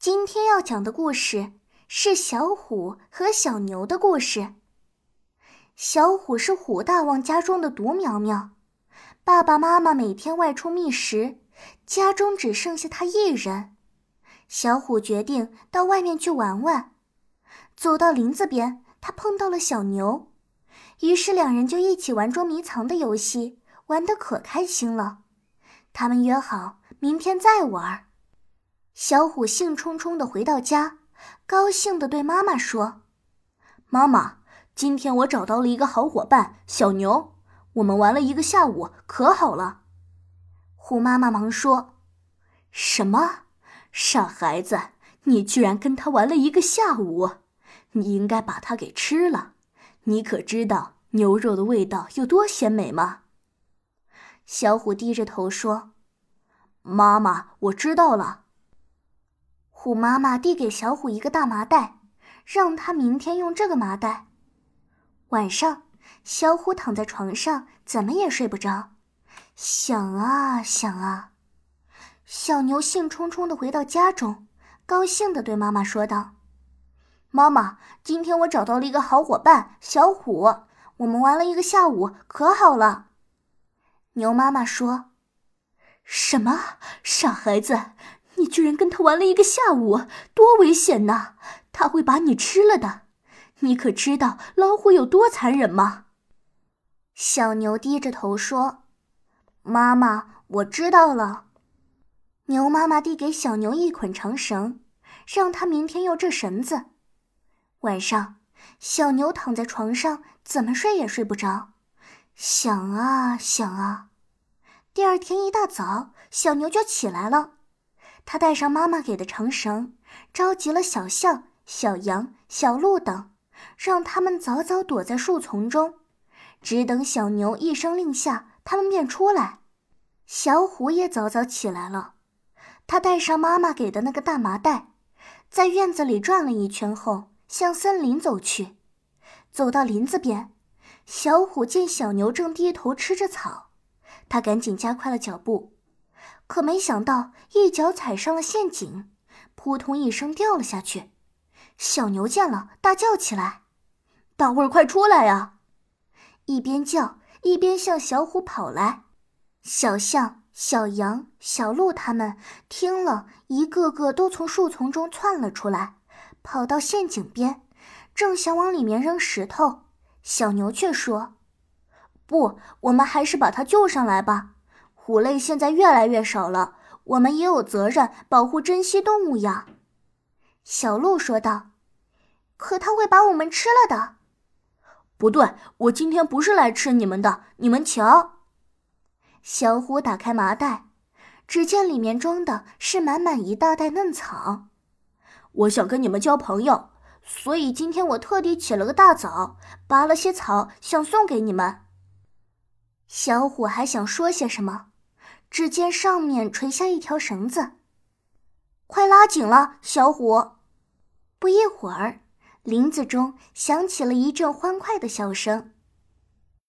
今天要讲的故事是小虎和小牛的故事。小虎是虎大王家中的独苗苗，爸爸妈妈每天外出觅食，家中只剩下他一人。小虎决定到外面去玩玩。走到林子边，他碰到了小牛，于是两人就一起玩捉迷藏的游戏，玩得可开心了。他们约好明天再玩。小虎兴冲冲地回到家，高兴地对妈妈说：“妈妈，今天我找到了一个好伙伴小牛，我们玩了一个下午，可好了。”虎妈妈忙说：“什么？傻孩子，你居然跟他玩了一个下午？你应该把它给吃了。你可知道牛肉的味道有多鲜美吗？”小虎低着头说：“妈妈，我知道了。”虎妈妈递给小虎一个大麻袋，让他明天用这个麻袋。晚上，小虎躺在床上，怎么也睡不着，想啊想啊。小牛兴冲冲地回到家中，高兴地对妈妈说道：“妈妈，今天我找到了一个好伙伴小虎，我们玩了一个下午，可好了。”牛妈妈说：“什么，傻孩子！”居然跟他玩了一个下午，多危险呐！他会把你吃了的。你可知道老虎有多残忍吗？小牛低着头说：“妈妈，我知道了。”牛妈妈递给小牛一捆长绳，让他明天用这绳子。晚上，小牛躺在床上，怎么睡也睡不着，想啊想啊。第二天一大早，小牛就起来了。他带上妈妈给的长绳，召集了小象、小羊、小鹿等，让他们早早躲在树丛中，只等小牛一声令下，他们便出来。小虎也早早起来了，他带上妈妈给的那个大麻袋，在院子里转了一圈后，向森林走去。走到林子边，小虎见小牛正低头吃着草，他赶紧加快了脚步。可没想到，一脚踩上了陷阱，扑通一声掉了下去。小牛见了，大叫起来：“大伙儿快出来呀！”一边叫一边向小虎跑来。小象、小羊、小鹿他们听了一个个都从树丛中窜了出来，跑到陷阱边，正想往里面扔石头。小牛却说：“不，我们还是把它救上来吧。”虎类现在越来越少了，我们也有责任保护珍稀动物呀。”小鹿说道。“可它会把我们吃了的。”“不对，我今天不是来吃你们的。你们瞧。”小虎打开麻袋，只见里面装的是满满一大袋嫩草。我想跟你们交朋友，所以今天我特地起了个大早，拔了些草，想送给你们。小虎还想说些什么。只见上面垂下一条绳子，快拉紧了，小虎！不一会儿，林子中响起了一阵欢快的笑声。